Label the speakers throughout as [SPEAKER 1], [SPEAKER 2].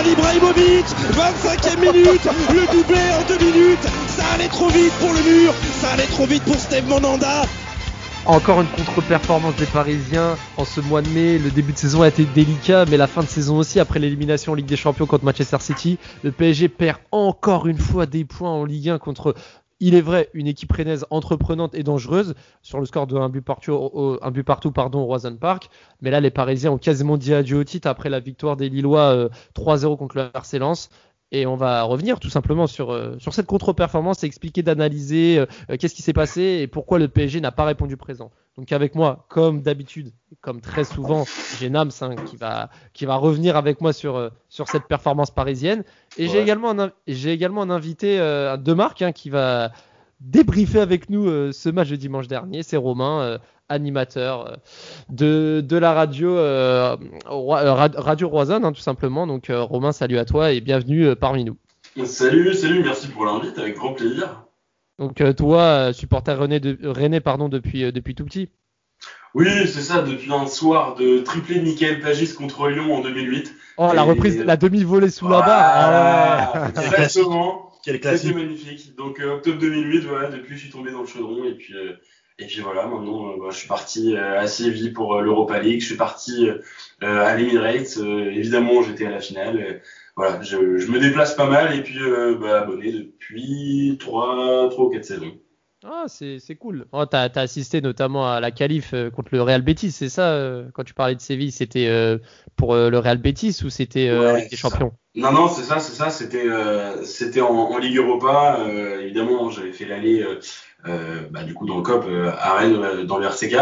[SPEAKER 1] Zlatan Ibrahimovic 25e minute Le doublé en deux minutes Ça allait trop vite pour le mur Ça allait trop vite pour Steve Monanda
[SPEAKER 2] encore une contre-performance des Parisiens en ce mois de mai. Le début de saison a été délicat, mais la fin de saison aussi, après l'élimination en Ligue des Champions contre Manchester City. Le PSG perd encore une fois des points en Ligue 1 contre, il est vrai, une équipe rennaise entreprenante et dangereuse sur le score de un but partout, au, un but Park. Mais là, les Parisiens ont quasiment dit adieu au titre après la victoire des Lillois euh, 3-0 contre le RC. Et on va revenir tout simplement sur, euh, sur cette contre-performance et expliquer, d'analyser euh, qu'est-ce qui s'est passé et pourquoi le PSG n'a pas répondu présent. Donc avec moi, comme d'habitude, comme très souvent, j'ai Nams hein, qui, va, qui va revenir avec moi sur, euh, sur cette performance parisienne. Et ouais. j'ai également, un, j'ai également un invité euh, de marque hein, qui va débriefer avec nous euh, ce match de dimanche dernier. C'est Romain, animateur de, de la radio euh, Radio Roisanne, hein, tout simplement. Donc euh, Romain, salut à toi et bienvenue euh, parmi nous.
[SPEAKER 3] Salut, salut, merci pour l'invite, avec grand plaisir.
[SPEAKER 2] Donc toi, supporter René, de, René pardon, depuis, depuis tout petit
[SPEAKER 3] Oui, c'est ça, depuis un soir de triplé Michael Pagis contre Lyon en 2008.
[SPEAKER 2] Oh, et... la reprise, la demi-volée sous la barre
[SPEAKER 3] ah, Exactement. C'était magnifique. Donc octobre 2008, voilà, depuis je suis tombé dans le chaudron et puis... Et puis voilà, maintenant, euh, bah, je suis parti euh, à Séville pour euh, l'Europa League. Je suis parti à l'Emirates. évidemment, j'étais à la finale. voilà, je, je, me déplace pas mal et puis bah, abonné depuis 3, 3 ou 4 saisons.
[SPEAKER 2] Ah, c'est cool. Oh, tu as, as, assisté notamment à la qualif contre le Real Betis, c'est ça Quand tu parlais de Séville, c'était euh, pour le Real Betis ou c'était
[SPEAKER 3] ouais,
[SPEAKER 2] des champions?
[SPEAKER 3] Non, non, c'est ça, c'est ça. C'était c'était en, en, Ligue Europa. évidemment, j'avais fait l'aller bah, du coup dans le COP à Rennes, dans le RCK.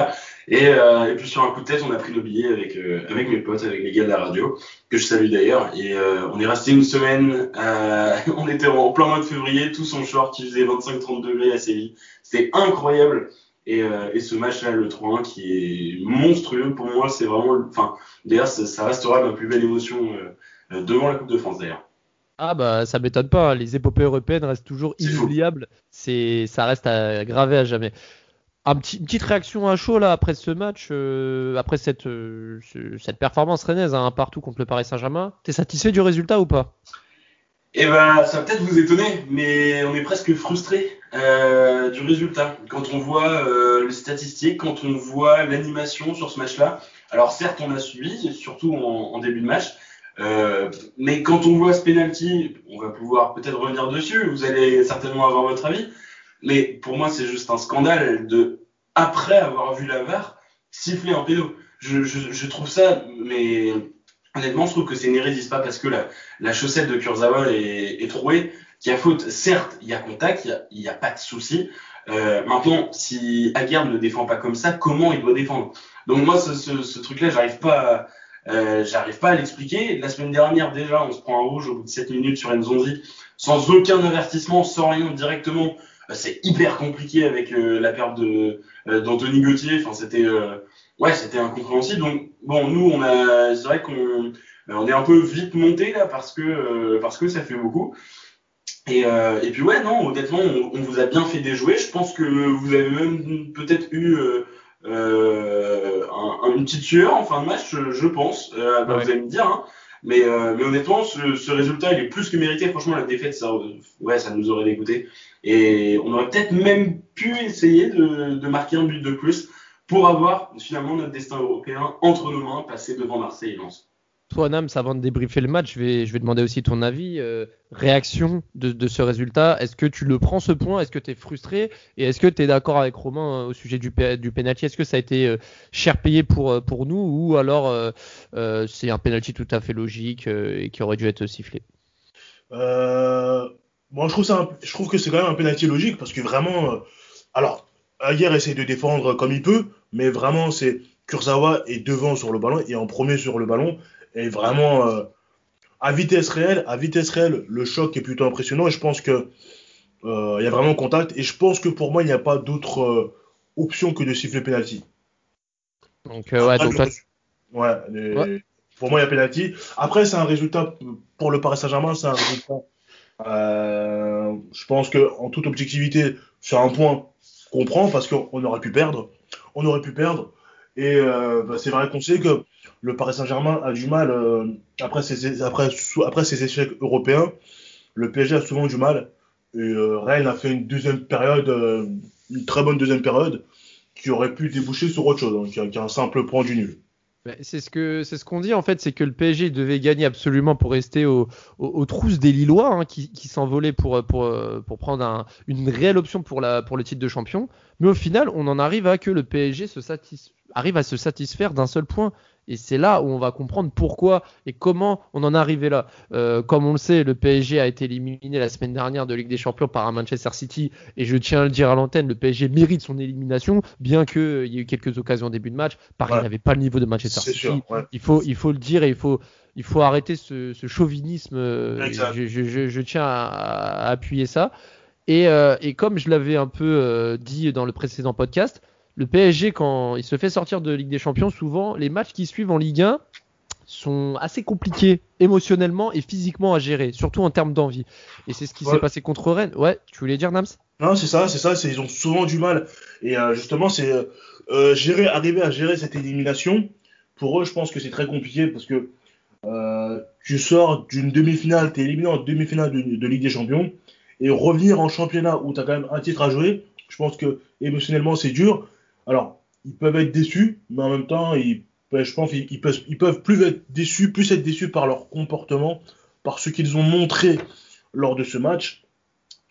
[SPEAKER 3] Et, et, puis sur un coup de tête, on a pris nos billets avec avec mes potes, avec les gars de la radio, que je salue d'ailleurs. Et on est resté une semaine. on était en plein mois de février, tous en short, il faisait 25-30 degrés à Séville. C'était incroyable. Et, euh, et, ce match-là, le 3-1, qui est monstrueux pour moi, c'est vraiment. Enfin, d'ailleurs, ça, ça, restera ma plus belle émotion euh, devant la Coupe de France, d'ailleurs.
[SPEAKER 2] Ah bah ça m'étonne pas, les épopées européennes restent toujours inoubliables, c'est ça reste à, gravé à jamais. Un petit, une petite réaction à chaud là après ce match, euh, après cette, euh, ce, cette performance rennaise hein, partout contre le Paris Saint-Germain. T'es satisfait du résultat ou pas?
[SPEAKER 3] Eh ben ça va peut-être vous étonner, mais on est presque frustré euh, du résultat. Quand on voit les statistiques, quand on voit l'animation sur ce match-là, alors certes on a suivi, surtout en, en début de match, euh, mais quand on voit ce penalty, on va pouvoir peut-être revenir dessus, vous allez certainement avoir votre avis, mais pour moi c'est juste un scandale de, après avoir vu la VAR, siffler en pédo. Je, je, je trouve ça, mais honnêtement je trouve que c'est n'hérédise pas parce que la, la chaussette de Kurzawa est, est trouée, qu'il y a faute, certes, il y a contact, il n'y a, a, pas de souci. Euh, maintenant, si Aguerd ne défend pas comme ça, comment il doit défendre? Donc moi, ce, ce, ce truc-là, j'arrive pas, à, euh, j'arrive pas à l'expliquer. La semaine dernière, déjà, on se prend un rouge au bout de 7 minutes sur Nzonzi, sans aucun avertissement, sans rien directement. C'est hyper compliqué avec euh, la perte d'Anthony Gauthier. Enfin, c'était ouais, c'était incompréhensible. Donc bon, nous, on a, c'est vrai qu'on on est un peu vite monté là parce que parce que ça fait beaucoup. Et, euh, et, puis ouais, non, honnêtement, on, on, vous a bien fait déjouer. Je pense que vous avez même peut-être eu euh, euh, un, une petite sueur en fin de match, je, je pense. bah, ouais. Vous allez me dire. Hein. Mais, mais honnêtement, ce, ce, résultat, il est plus que mérité. Franchement, la défaite, ça, ouais, ça nous aurait dégoûté. Et on aurait peut-être même pu essayer de, de, marquer un but de plus pour avoir finalement notre destin européen entre nos mains, passer devant Marseille et Lens.
[SPEAKER 2] Toi, Nams, avant de débriefer le match, je vais, je vais demander aussi ton avis. Euh, réaction de, ce résultat. Est-ce que tu le prends ce point? Est-ce que tu es frustré? Et est-ce que tu es d'accord avec Romain euh, au sujet du, du penalty? Est-ce que ça a été euh, cher payé pour, pour nous? Ou alors c'est un penalty tout à fait logique et qui aurait dû être sifflé?
[SPEAKER 1] Moi, je trouve, ça je trouve que c'est quand même un penalty logique parce que vraiment. alors, Aguirre essaie de défendre comme il peut, mais vraiment, c'est. Kurzawa est devant sur le ballon et en premier sur le ballon et vraiment euh, à vitesse réelle, à vitesse réelle, le choc est plutôt impressionnant. Et je pense que
[SPEAKER 4] Euh, il y a vraiment contact. Et je pense que pour moi, il n'y a pas d'autre euh, option que de siffler penalty.
[SPEAKER 2] Donc, ouais,
[SPEAKER 4] Après,
[SPEAKER 2] donc toi,
[SPEAKER 4] ouais, les-
[SPEAKER 2] Ouais.
[SPEAKER 4] Pour moi, il y a penalty. Après, c'est un résultat pour le Paris Saint-Germain, c'est un résultat. euh, je pense que en toute objectivité, c'est un point qu'on prend parce qu'on aurait pu perdre. On aurait pu perdre. Et bah, c'est vrai qu'on sait que le Paris Saint-Germain a du mal euh, après ses après après ses échecs européens. Le PSG a souvent du mal. Et euh, Rennes a fait une deuxième période, euh, une très bonne deuxième période, qui aurait pu déboucher sur autre chose, hein, qui, a, qui a un simple point du nul.
[SPEAKER 2] Bah, C'est ce ce qu'on dit en fait, c'est que le PSG devait gagner absolument pour rester au- au- aux trousses des Lillois hein, qui, qui s'envolaient pour, pour, pour prendre un- une réelle option pour, la, pour le titre de champion. Mais au final, on en arrive à que le PSG arrive à se satisfaire d'un seul point. Et c'est là où on va comprendre pourquoi et comment on en est arrivé là. Euh, comme on le sait, le PSG a été éliminé la semaine dernière de Ligue des Champions par un Manchester City. Et je tiens à le dire à l'antenne, le PSG mérite son élimination, bien qu'il y ait eu quelques occasions en début de match. Paris
[SPEAKER 4] Ouais.
[SPEAKER 2] n'avait pas le niveau de Manchester City.
[SPEAKER 4] sûr, ouais.
[SPEAKER 2] Il faut, il faut le dire et il faut, il faut arrêter ce, ce chauvinisme. euh. Je, je- je- je tiens à, à appuyer ça. Et, euh, et comme je l'avais un peu euh, dit dans le précédent podcast, le PSG, quand il se fait sortir de Ligue des Champions, souvent, les matchs qui suivent en Ligue 1 sont assez compliqués émotionnellement et physiquement à gérer, surtout en termes d'envie. Et c'est ce qui s'est passé contre Rennes. Ouais, tu voulais dire, Nams?
[SPEAKER 4] Non, c'est ça, c'est ça, ils ont souvent du mal. Et euh, justement, c'est euh, gérer, arriver à gérer cette élimination. Pour eux, je pense que c'est très compliqué parce que euh, tu sors d'une demi-finale, tu es éliminé en demi-finale de, de Ligue des Champions et revenir en championnat où tu as quand même un titre à jouer, je pense que émotionnellement c'est dur. Alors, ils peuvent être déçus, mais en même temps, ils, ben, je pense qu'ils ils peuvent, ils peuvent plus être déçus, plus être déçus par leur comportement, par ce qu'ils ont montré lors de ce match.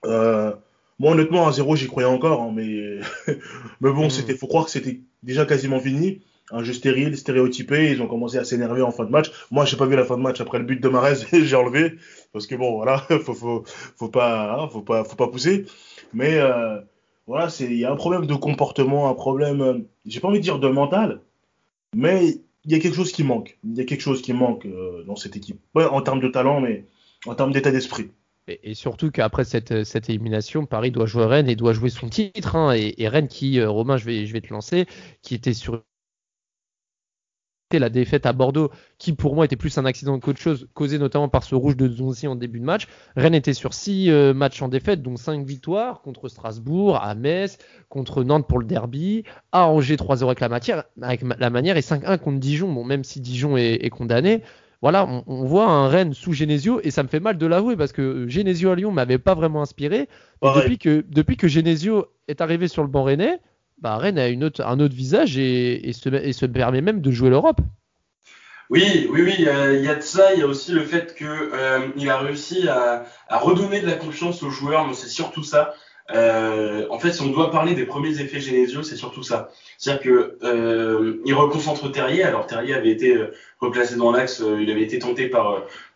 [SPEAKER 4] Euh, moi, honnêtement, à zéro, j'y croyais encore, hein, mais, mais bon,
[SPEAKER 2] Mhm.
[SPEAKER 4] c'était, faut croire que c'était déjà quasiment fini. Un jeu stérile, stéréotypé, ils ont commencé à s'énerver en fin de match. Moi, j'ai pas vu la fin de match après le but de Marez, j'ai enlevé, parce que bon, voilà, faut, faut, faut pas, hein, faut pas, faut pas pousser. Mais euh, voilà, c'est, il y a un problème de comportement, un problème, euh, j'ai pas envie de dire de mental, mais il y a quelque chose qui manque. Il y a quelque chose qui manque euh, dans cette équipe. En termes de talent, mais en termes d'état d'esprit.
[SPEAKER 2] Et, surtout qu'après cette, cette élimination, Paris doit jouer Rennes et doit jouer son titre. hein. et, Rennes qui, euh, Romain, je vais te lancer, qui était sur la défaite à Bordeaux, qui pour moi était plus un accident qu'autre chose, causé notamment par ce rouge de Zonzi en début de match. Rennes était sur 6 matchs en défaite, dont 5 victoires contre Strasbourg, à Metz, contre Nantes pour le derby, à Angers 3-0 avec la, matière, avec la manière et 5-1 contre Dijon. Bon, même si Dijon est, est condamné, voilà, on, on voit un Rennes sous Genesio et ça me fait mal de l'avouer parce que euh, Genesio à Lyon m'avait pas vraiment inspiré. Depuis que depuis que Genesio est arrivé sur le banc rennais, bah Rennes a un autre visage et, se, et se permet même de jouer l'Europe.
[SPEAKER 3] Oui, oui, oui, il y a- il y a de ça. Il y a aussi le fait que euh, a réussi à, redonner de la confiance aux joueurs. Moi, c'est surtout ça. Euh, en fait, si on doit parler des premiers effets Genesio, c'est surtout ça. C'est-à-dire que euh, il reconcentre Terrier. Alors Terrier avait été euh, replacé dans l'axe, euh, il avait été tenté par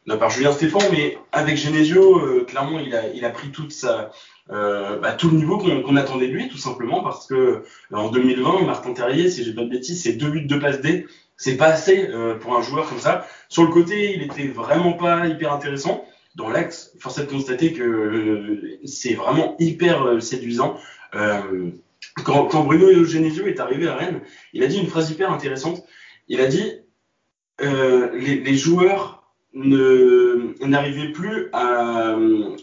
[SPEAKER 3] euh, par Julien Stéphane, mais avec Genesio, clairement, il a il a pris toute sa bah, tout le niveau qu'on attendait de lui, tout simplement parce que en 2020, Martin Terrier, si j'ai pas de bêtises, c'est deux buts de passe D. C'est pas assez pour un joueur comme ça. Sur le côté, il était vraiment pas hyper intéressant. Dans l'axe, force est de constater que euh, c'est vraiment hyper euh, séduisant. Euh, quand, Bruno Genesio est arrivé à Rennes, il a dit une phrase hyper intéressante. Il a dit les, joueurs ne n'arrivaient plus à,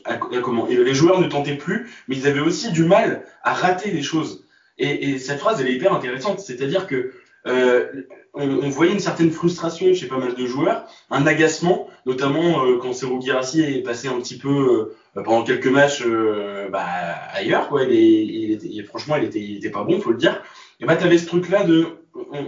[SPEAKER 3] à- à comment les joueurs ne tentaient plus, mais ils avaient aussi du mal à rater les choses. Et, et cette phrase, elle est hyper intéressante. C'est-à-dire que euh, on, on voyait une certaine frustration chez pas mal de joueurs, un agacement, notamment euh, quand Serou Guirassy est passé un petit peu euh, pendant quelques matchs euh, bah, ailleurs. Quoi. Il est, il était- franchement, il était, il était pas bon, faut le dire. Et bah, t'avais ce truc-là de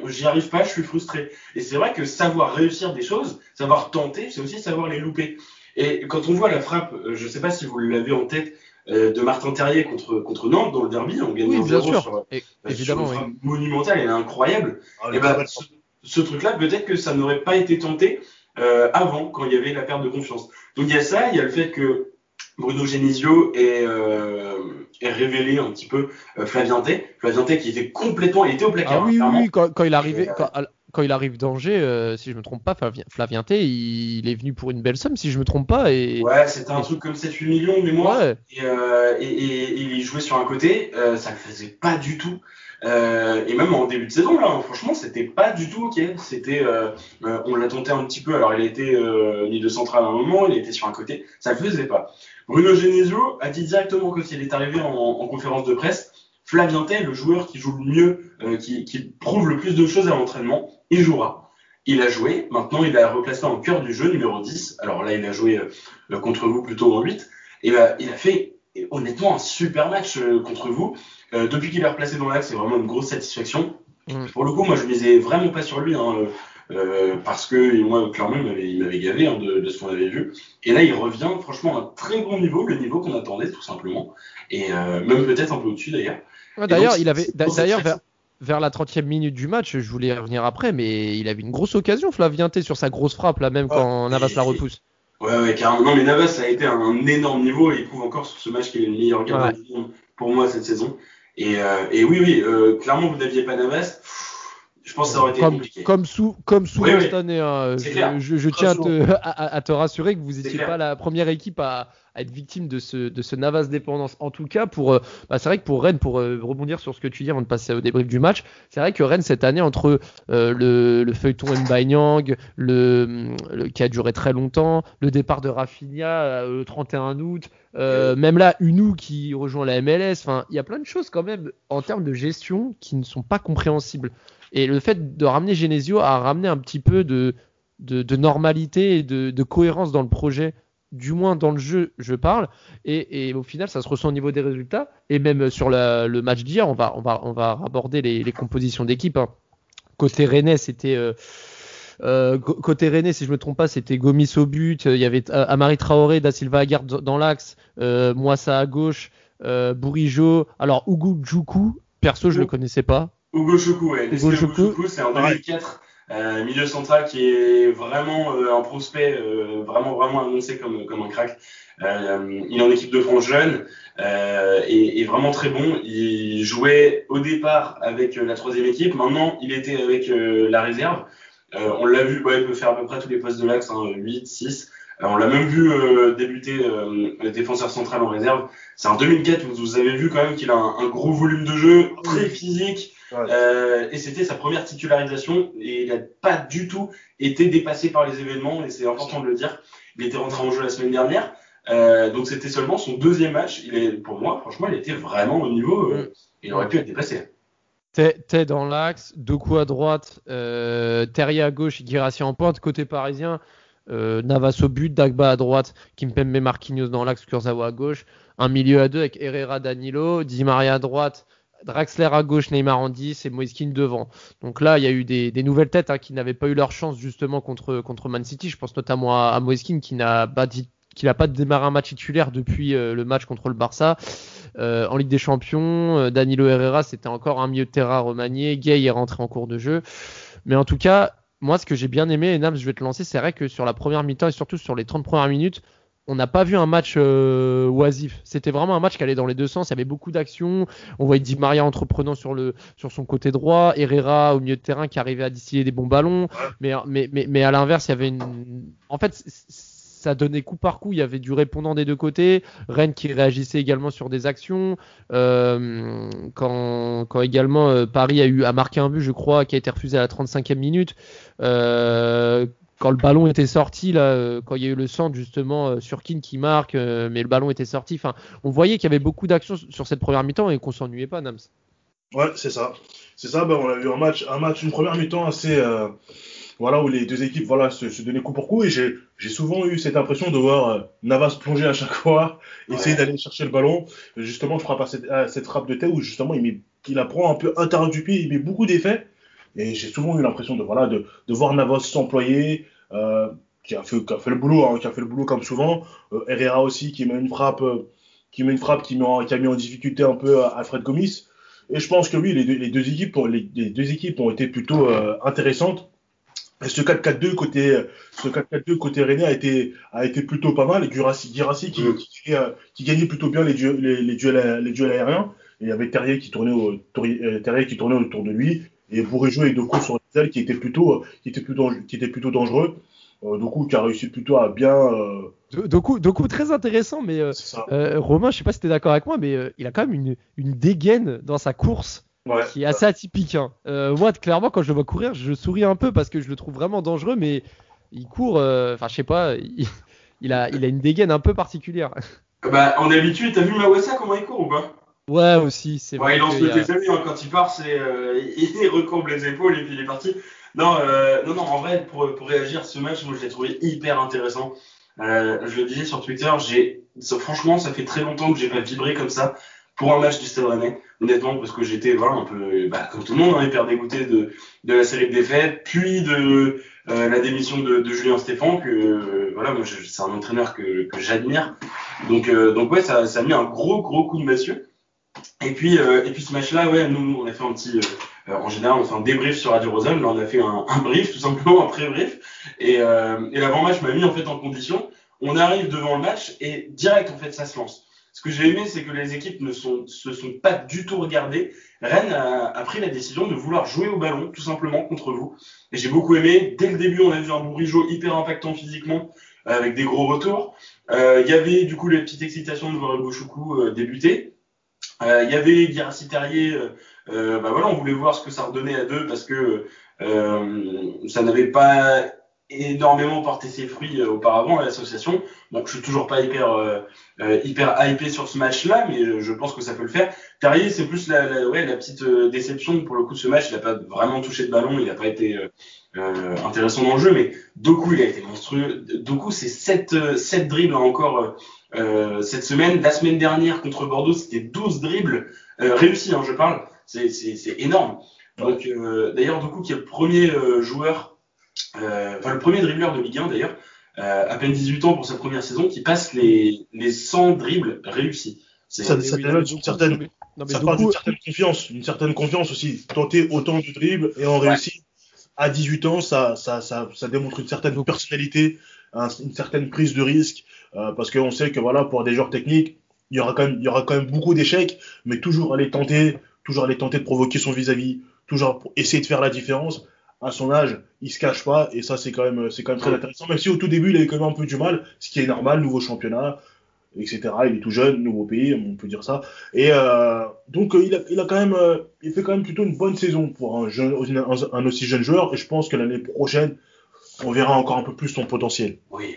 [SPEAKER 3] j'y arrive pas, je suis frustré. Et c'est vrai que savoir réussir des choses, savoir tenter, c'est aussi savoir les louper. Et quand on voit la frappe, euh, je sais pas si vous l'avez en tête, de Martin Terrier contre, contre Nantes dans le derby, on gagne
[SPEAKER 2] Oui,
[SPEAKER 3] 1-0
[SPEAKER 2] bien sûr.
[SPEAKER 3] sur,
[SPEAKER 2] Et-
[SPEAKER 3] sur
[SPEAKER 2] évidemment, oui.
[SPEAKER 3] monumentale, elle est incroyable.
[SPEAKER 4] Ah,
[SPEAKER 3] Et bah,
[SPEAKER 4] travail-
[SPEAKER 3] ce, ce truc-là, peut-être que ça n'aurait pas été tenté euh, avant, quand il y avait la perte de confiance. Donc il y a ça, il y a le fait que Bruno Genesio est, euh, révélé un petit peu euh, Flavienté. Flavienté qui était complètement, il était au placard.
[SPEAKER 2] Ah oui, oui, oui, quand, quand il arrivait,
[SPEAKER 3] Et, euh,
[SPEAKER 2] quand, quand il arrive d'Angers, euh, si je me trompe pas, Flavien- Flavienté, il, il est venu pour une belle somme, si je me trompe pas. Et
[SPEAKER 3] Ouais, c'était un truc comme 7-8 millions de mémoire.
[SPEAKER 2] Ouais.
[SPEAKER 3] Et, euh, et, et- et il jouait sur un côté, euh, ça le faisait pas du tout. Et même en début de saison, là, hein, franchement, c'était pas du tout ok. C'était, on l'a tenté un petit peu. Alors, il été euh, milieu central à un moment, il était sur un côté, ça le faisait pas. Bruno Genesio a dit directement quand il est arrivé en, en conférence de presse, Flavien Tay, le joueur qui joue le mieux, euh, qui, qui prouve le plus de choses à l'entraînement, il jouera. Il a joué, maintenant il a replacé en cœur du jeu numéro 10. Alors là, il a joué euh, contre vous plutôt en 8. Et ben, il a fait honnêtement un super match euh, contre vous. Depuis qu'il est replacé dans l'axe, c'est vraiment une grosse satisfaction.
[SPEAKER 2] Mm.
[SPEAKER 3] Pour le coup, moi je misais vraiment pas sur lui, hein, euh, parce que moi clairement il m'avait- gavé hein, de, de ce qu'on avait vu. Et là, il revient franchement à un très bon niveau, le niveau qu'on attendait tout simplement, et euh, même peut-être un peu au-dessus d'ailleurs.
[SPEAKER 2] Ouais, D'ailleurs, il avait d'ailleurs vers, vers la 30e minute du match, je voulais y revenir après, mais il avait une grosse occasion, Flavienté, sur sa grosse frappe là même quand Navas la repousse.
[SPEAKER 3] Ouais, ouais, carrément. Non, mais Navas, ça a été un énorme niveau et il prouve encore sur ce match qu'il est le meilleur gardien
[SPEAKER 2] Ouais.
[SPEAKER 3] pour moi cette saison. Et, euh, et oui, oui, clairement, vous n'aviez pas Navas. pff, Je pense que ça aurait été
[SPEAKER 2] Comme,
[SPEAKER 3] compliqué.
[SPEAKER 2] comme, sous, comme souvent
[SPEAKER 3] Oui, oui.
[SPEAKER 2] cette année, hein. Je, tiens à te, à, à- à te rassurer que vous n'étiez pas la première équipe à, à être victime de ce, de ce Navas dépendance. En tout cas, pour, euh, bah, c'est vrai que pour Rennes, pour euh, rebondir sur ce que tu dis avant de passer au débrief du match, c'est vrai que Rennes cette année entre euh, le, le feuilleton Mbanyang, le, le- qui a duré très longtemps, le départ de Rafinha euh, le 31 août, euh, même là Unou qui rejoint la MLS, il y a plein de choses quand même en termes de gestion qui ne sont pas compréhensibles. Et le fait de ramener Genesio a ramené un petit peu de, de, de normalité et de, de cohérence dans le projet, du moins dans le jeu, je parle. Et, et au final, ça se ressent au niveau des résultats. Et même sur la- le match d'hier, on va, on, va, on va aborder les, les compositions d'équipe. hein. Côté Rennais, c'était. euh, euh, côté Rennais, si je me trompe pas, c'était Gomis au but. Il y avait euh, Amari Traoré, Da Silva Aguerd dans l'axe, euh, Moissa à gauche, euh, Bourigeau. Alors, Ugu Djoukou, perso, je le connaissais pas.
[SPEAKER 3] Hugo Choukou, ouais.
[SPEAKER 2] Hugo Choukou.
[SPEAKER 3] C'est en 2004. Euh, milieu central qui est vraiment euh, un prospect, euh, vraiment vraiment annoncé comme, comme un crack. Euh, il est en équipe de France jeune euh, et, et vraiment très bon. Il jouait au départ avec euh, la troisième équipe. Maintenant, il était avec euh, la réserve. Euh, on l'a vu, il peut faire à peu près tous les postes de l'axe, hein, 8, 6. Euh, on l'a même vu euh, débuter euh, défenseur central en réserve. C'est en 2004, vous, vous avez vu quand même qu'il a un, un gros volume de jeu, très physique.
[SPEAKER 4] Ouais.
[SPEAKER 3] Euh, et c'était sa première titularisation et il n'a pas du tout été dépassé par les événements et c'est important de le dire. Il était rentré en jeu la semaine dernière, euh, donc c'était seulement son deuxième match. Il est, pour moi, franchement, il était vraiment au niveau. Euh, il aurait pu être dépassé.
[SPEAKER 2] T'es dans l'axe, Doku à droite, euh, Terrier à gauche, Guirassi en pointe. Côté parisien, euh, Navas au but, Dagba à droite, Kimpembe Marquinhos dans l'axe, Kurzawa à gauche. Un milieu à deux avec Herrera, Danilo, Di Maria à droite, Draxler à gauche, Neymar en 10 et Moiskin devant. Donc là, il y a eu des, nouvelles têtes hein, qui n'avaient pas eu leur chance justement contre, contre Man City. Je pense notamment à, à Moiskin qui n'a pas dit qu'il démarré un match titulaire depuis euh, le match contre le Barça. Euh, en Ligue des Champions, euh, Danilo Herrera, c'était encore un milieu de terrain remanié. Gay est rentré en cours de jeu. Mais en tout cas, moi, ce que j'ai bien aimé, et Nams, je vais te lancer, c'est vrai que sur la première mi-temps et surtout sur les 30 premières minutes, on n'a pas vu un match euh, oisif. C'était vraiment un match qui allait dans les deux sens. Il y avait beaucoup d'actions. On voyait Di Maria entreprenant sur, le, sur son côté droit, Herrera au milieu de terrain qui arrivait à distiller des bons ballons. Mais, à l'inverse, il y avait une. En fait, ça donnait coup par coup. Il y avait du répondant des deux côtés. Rennes qui réagissait également sur des actions. Euh, quand, également euh, Paris a marqué un but, je crois, qui a été refusé à la 35e minute. Quand le ballon était sorti, là, euh, quand il y a eu le centre justement euh, sur Keane qui marque, euh, mais le ballon était sorti. Enfin, on voyait qu'il y avait beaucoup d'actions sur cette première mi-temps et qu'on s'ennuyait pas, Nams.
[SPEAKER 4] Ouais, c'est ça. C'est ça, ben, on a vu un match, un match, une première mi-temps assez. euh, voilà, où les deux équipes voilà, se, se donnaient coup pour coup. Et j'ai souvent eu cette impression de voir euh, Navas plonger à chaque fois, essayer
[SPEAKER 3] Ouais.
[SPEAKER 4] d'aller chercher le ballon. Justement, je frappe à cette, à cette frappe de tête où justement il, met, il la prend un peu intérieur du pied, il met beaucoup d'effets. Et j'ai souvent eu l'impression de, voilà, de, de voir Navas s'employer. Euh, qui a fait, qui a fait le boulot, hein, qui a fait le boulot comme souvent. Euh, Herrera aussi, qui met une frappe, euh, qui met une frappe qui, met en- qui a mis en difficulté un peu Alfred Gomis. Et je pense que oui, les deux, les deux équipes, ont, les, les deux équipes ont été plutôt intéressantes. Et ce 4-4-2 côté, ce 4-4-2 côté René a été, a été plutôt pas mal. Girassi, Girassi qui,
[SPEAKER 3] Mm.
[SPEAKER 4] qui, qui gagnait plutôt bien les, duels- les, les duels, les duels aériens. Et il y avait Terrier qui tournait, au, Terrier qui tournait autour de lui. Et Bourigeau et Doku sur les ailes qui étaient plutôt, euh, qui étaient plutôt, qui étaient plutôt dangereux. Euh, Doku qui a réussi plutôt à bien, euh,
[SPEAKER 2] Do- Doku, Doku très intéressant, mais euh, euh, Romain, je sais pas si t'es d'accord avec moi, mais euh, il a quand même une, une dégaine dans sa course
[SPEAKER 4] Ouais.
[SPEAKER 2] qui est assez atypique. hein. Euh, moi, clairement, quand je le vois courir, je souris un peu parce que je le trouve vraiment dangereux, mais il court, euh, enfin, je sais pas, il, il a, il a une dégaine un peu particulière.
[SPEAKER 3] Bah, on est habitué, t'as vu Mawassa comment il court ou pas?
[SPEAKER 2] Ouais, aussi, c'est
[SPEAKER 3] Ouais,
[SPEAKER 2] vrai.
[SPEAKER 3] il lance le
[SPEAKER 2] y a-
[SPEAKER 3] hein, quand il part, c'est, euh, il recourbe les épaules et puis il est parti. Non, euh, non, non, en vrai, pour, pour réagir, ce match, moi, je l'ai trouvé hyper intéressant. Euh, je le disais sur Twitter, j'ai, ça- franchement, ça fait très longtemps que j'ai pas vibré comme ça pour un match du Stade Rennais, honnêtement, parce que j'étais, voilà, un peu, bah, comme tout le monde, hein, hyper dégoûté de, de la série de défaites, puis de euh, la démission de, de Julien Stéphan, que, euh, voilà, moi, c'est un entraîneur que, que j'admire. Donc, euh, donc ouais, ça, ça a mis un gros, gros coup de massue. Et puis, euh, et puis ce match-là, ouais, nous, on a fait un petit, euh, en général, on fait un débrief sur Radio Rosal. Là, on a fait un, un brief, tout simplement, un pré-brief. Et, euh, et l'avant-match m'a mis en fait en condition. On arrive devant le match et direct, en fait, ça se lance. Ce que j'ai aimé, c'est que les équipes ne sont, se sont pas du tout regardées. Rennes a, a pris la décision de vouloir jouer au ballon, tout simplement, contre vous. Et j'ai beaucoup aimé. Dès le début, on a vu un Bourigeau hyper impactant physiquement, euh, avec des gros retours. Euh, Il y avait du coup la petite excitation de voir Gauchoukou euh, débuter. Euh, Il y avait Guirassi Terrier. Euh, euh, bah voilà, on voulait voir ce que ça redonnait à deux parce que ça n'avait pas énormément porté ses fruits auparavant à l'association. Donc je suis toujours pas hyper euh, hyper hypé sur ce match-là, mais je, pense que ça peut le faire. Terrier, c'est plus la, la, ouais, la petite déception pour le coup de ce match. Il n'a pas vraiment touché de ballon, il n'a pas été euh, intéressant dans le jeu, mais Doku, il a été monstrueux. Doku, c'est 7, 7 dribbles encore euh, cette semaine. La semaine dernière contre Bordeaux, c'était 12 dribbles euh, réussis, hein, je parle. C'est, c'est, c'est énorme. Donc, euh, d'ailleurs, Doku, qui est le premier euh, joueur, euh, enfin le premier dribbleur de Ligue 1 d'ailleurs, euh, à peine 18 ans pour sa première saison, qui passe les, les 100 dribbles réussis. C'est,
[SPEAKER 4] Ça- ça dénote une certaine-
[SPEAKER 2] non, mais- non, mais
[SPEAKER 4] ça
[SPEAKER 2] Doku-
[SPEAKER 4] d'une certaine confiance, une certaine confiance aussi. Tenter autant de dribbles et en
[SPEAKER 3] Ouais.
[SPEAKER 4] réussir à 18 ans, ça, ça, ça, ça démontre une certaine personnalité, un- une certaine prise de risque, euh, parce qu'on sait que voilà, pour des joueurs techniques, il y aura quand même, il y aura quand même beaucoup d'échecs, mais toujours aller tenter, toujours aller tenter de provoquer son vis-à-vis, toujours pour essayer de faire la différence. À son âge, il se cache pas, et ça c'est quand même, c'est quand même très intéressant. Même si au tout début il avait quand même un peu du mal, ce qui est normal, nouveau championnat, etc. Il est tout jeune, nouveau pays, on peut dire ça. Et euh, donc il, a, il a quand même, euh, il fait quand même plutôt une bonne saison pour un, jeune, un, un aussi jeune joueur. Et je pense que l'année prochaine, on verra encore un peu plus son potentiel.
[SPEAKER 3] oui.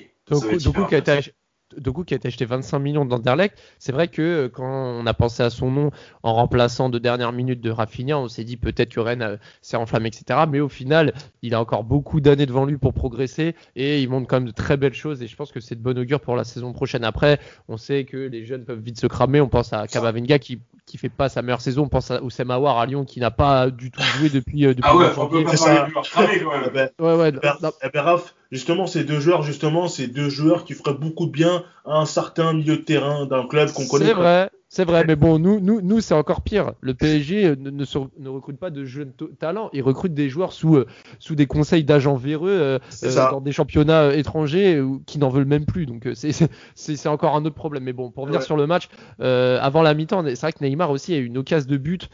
[SPEAKER 2] Doku, qui a été ach- Doku qui a été acheté 25 millions d'Anderlecht, c'est vrai que euh, quand on a pensé à son nom en remplaçant de dernière minute de Rafinha, on s'est dit peut-être que Rennes euh, s'est enflammé, etc. Mais au final, il a encore beaucoup d'années devant lui pour progresser et il montre quand même de très belles choses et je pense que c'est de bon augure pour la saison prochaine. Après, on sait que les jeunes peuvent vite se cramer. On pense à Kamavinga qui qui fait pas sa meilleure saison. On pense à Oussem Aouar à Lyon qui n'a pas du tout joué depuis, euh, depuis
[SPEAKER 3] Ah ouais, on peut pas parler de cramés quand
[SPEAKER 4] Eh
[SPEAKER 3] même.
[SPEAKER 4] ben,
[SPEAKER 2] Ouais, ouais, non,
[SPEAKER 4] Raph, justement, ces deux joueurs, justement, ces deux joueurs qui feraient beaucoup de bien à un certain milieu de terrain d'un club qu'on connaît.
[SPEAKER 2] C'est vrai, c'est vrai, mais bon, nous, nous, nous c'est encore pire. Le PSG euh, ne, ne, se- ne recrute pas de jeunes talents, il recrute des joueurs sous, euh, sous des conseils d'agents véreux euh, euh, dans des championnats étrangers qui n'en veulent même plus. Donc c'est- encore un autre problème. Mais bon, pour venir
[SPEAKER 4] Ouais.
[SPEAKER 2] sur le match, avant la mi-temps, c'est vrai que Neymar aussi a eu une occasion de but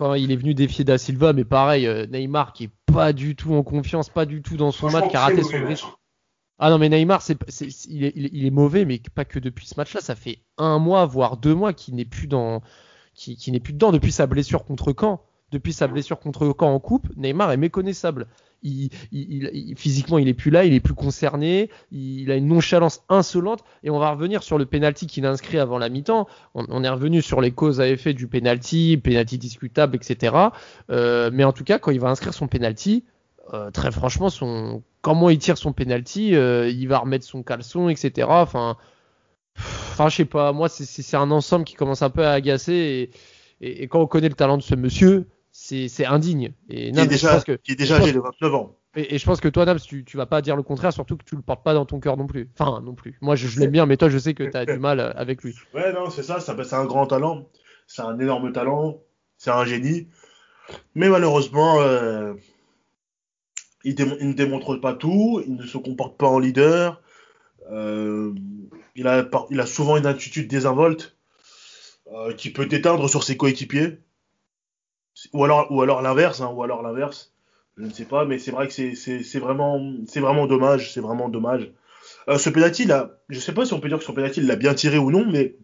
[SPEAKER 2] quand il est venu défier Da Silva, mais pareil, euh, Neymar qui est pas du tout en confiance, pas du tout dans son match, qui a raté son
[SPEAKER 3] match.
[SPEAKER 2] Ah non, mais Neymar, c'est, c'est- c'est- il, est, il est- il est mauvais, mais pas que depuis ce match-là. Ça fait un mois, voire deux mois qu'il n'est plus dans, qui, qui n'est plus dedans depuis sa blessure contre Caen. Depuis sa blessure contre Caen en coupe, Neymar est méconnaissable. Physiquement, il est plus là, il est plus concerné, il, a une nonchalance insolente. Et on va revenir sur le penalty qu'il a inscrit avant la mi-temps. On, est revenu sur les causes à effet du penalty, penalty discutable, etc. Euh, mais en tout cas, quand il va inscrire son penalty, euh, très franchement, comment il tire son penalty, euh, il va remettre son caleçon, etc. Enfin, enfin, je sais pas. Moi, c'est- un ensemble qui commence un peu à agacer. Et quand on connaît le talent de ce monsieur, c'est indigne. Et
[SPEAKER 4] Qui
[SPEAKER 2] Nams,
[SPEAKER 4] est
[SPEAKER 2] je
[SPEAKER 4] déjà,
[SPEAKER 2] pense que
[SPEAKER 4] qui est déjà
[SPEAKER 2] je pense-
[SPEAKER 4] âgé de 29 ans.
[SPEAKER 2] et, et je pense que toi, Nams, tu, tu vas pas dire le contraire, surtout que tu le portes pas dans ton cœur non plus. Enfin, non plus. Moi, je, je l'aime bien, mais toi, je sais que tu as du mal euh, avec lui.
[SPEAKER 4] Ouais, non, c'est ça, ça c'est un grand talent. C'est un énorme talent. C'est un génie. Mais malheureusement, euh, il, ne démontre pas tout, il ne se comporte pas en leader. Euh, il, a, il a souvent une attitude désinvolte euh, qui peut éteindre sur ses coéquipiers. Ou alors, ou alors l'inverse, hein, ou alors l'inverse. Je ne sais pas, mais c'est vrai que c'est vraiment, vraiment dommage. C'est vraiment dommage. Euh, ce penalty, là, je sais pas si on peut dire que son penalty, l'a bien tiré ou non, mais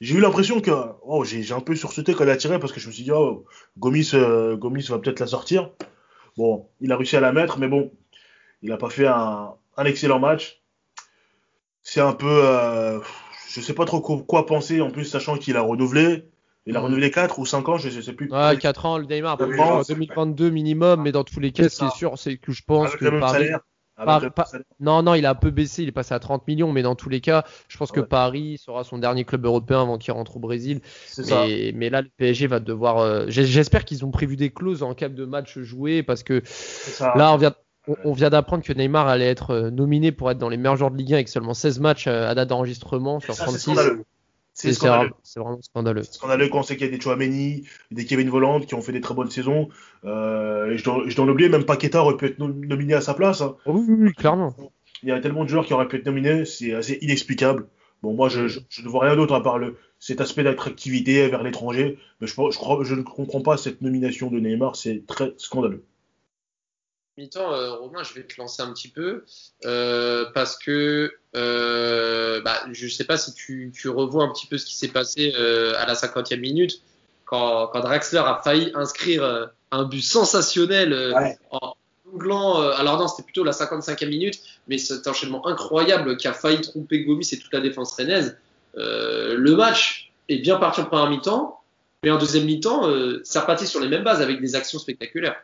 [SPEAKER 4] j'ai eu l'impression que oh, j'ai un peu sursauté quand il a tiré parce que je me suis dit, oh, Gomis, euh, Gomis va peut-être la sortir. Bon, il a réussi à la mettre, mais bon, il n'a pas fait un, excellent match. C'est un peu. Euh, je sais pas trop quoi penser, en plus, sachant qu'il a renouvelé. Il a renouvelé 4 ou 5 ans, je, ne sais plus.
[SPEAKER 5] Ouais, 4 ans, le Neymar, 2022 minimum, mais dans tous les cas, ce qui est sûr, c'est que je pense que Paris, non, non, il a un peu baissé, il est passé à 30 millions, mais dans tous les cas, je pense que Paris sera son dernier club européen avant qu'il rentre au Brésil. Mais, mais, là, le PSG va devoir. Euh, j'espère qu'ils ont prévu des clauses en cas de match joué, parce que là, on vient, on, vient d'apprendre que Neymar allait être euh, nominé pour être dans les meilleurs joueurs de Ligue 1 avec seulement 16 matchs euh, à date d'enregistrement sur 36.
[SPEAKER 4] C'est vraiment scandaleux. Scandaleux quand on sait qu'il y a des Chouameni, des Kevin Voland qui ont fait des très bonnes saisons. Euh, je dois, l'oublier, même Paqueta aurait pu être nominé à sa place. Hein.
[SPEAKER 5] Oui, oui, clairement.
[SPEAKER 4] Il y a tellement de joueurs qui auraient pu être nominés, c'est assez inexplicable. Bon, moi, je, ne vois rien d'autre à part le, cet aspect d'attractivité vers l'étranger. Mais je, je, crois, je ne comprends pas cette nomination de Neymar, c'est très scandaleux
[SPEAKER 2] mi-temps, euh, Romain, je vais te lancer un petit peu euh, parce que euh, bah, je ne sais pas si tu, tu, revois un petit peu ce qui s'est passé à la 50e minute quand, quand, Draxler a failli inscrire un but sensationnel en jonglant. alors non, c'était plutôt la 55e minute, mais cet enchaînement incroyable qui a failli tromper Gomis et toute la défense rennaise. le match est bien parti en première mi-temps, mais en deuxième mi-temps, ça repartit sur les mêmes bases avec des actions spectaculaires.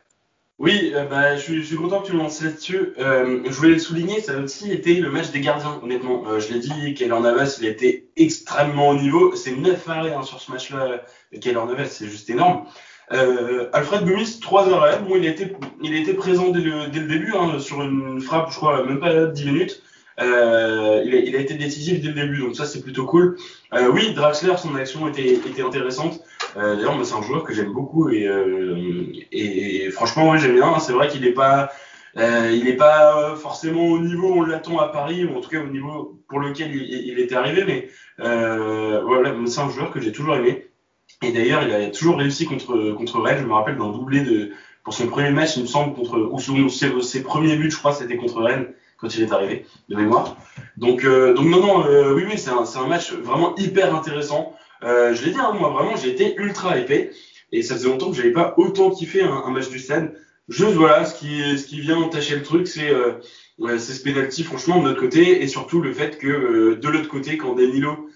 [SPEAKER 3] Oui, euh, bah, je, suis, je, suis, content que tu lances là-dessus. Euh, je voulais le souligner, ça a aussi été le match des gardiens, honnêtement. Euh, je l'ai dit, Keller Navas, il été extrêmement haut niveau. C'est 9 arrêts hein, sur ce match-là, Keller Navas, c'est juste énorme. Euh, Alfred Gomis, 3 arrêts. Bon, il été, il été présent dès le, dès le début, hein, sur une frappe, je crois, même pas 10 minutes. Euh, il, a, il, a, été décisif dès le début, donc ça c'est plutôt cool. Euh, oui, Draxler, son action était, était intéressante. Euh, D'ailleurs, c'est un joueur que j'aime beaucoup et, euh, et, franchement, ouais, j'aime bien. C'est vrai qu'il n'est pas, euh, il n'est pas forcément au niveau où on l'attend à Paris, ou en tout cas au niveau pour lequel il, était arrivé, mais voilà, c'est un joueur que j'ai toujours aimé. Et d'ailleurs, il a toujours réussi contre contre Rennes. Je me rappelle d'un doublé de pour son premier match, il me semble contre ou ses, ses premiers buts, je crois, c'était contre Rennes quand il est arrivé, de mémoire. Donc, euh, donc non, non, euh, oui, oui, c'est un, un, match vraiment hyper intéressant. Euh, je l'ai dit, hein, moi vraiment, j'ai été ultra épais et ça faisait longtemps que j'avais pas autant kiffé un, un, match du Stade. Juste voilà, ce qui, ce qui vient entacher le truc, c'est euh, c'est ce penalty franchement de notre côté et surtout le fait que de l'autre côté, quand Danilo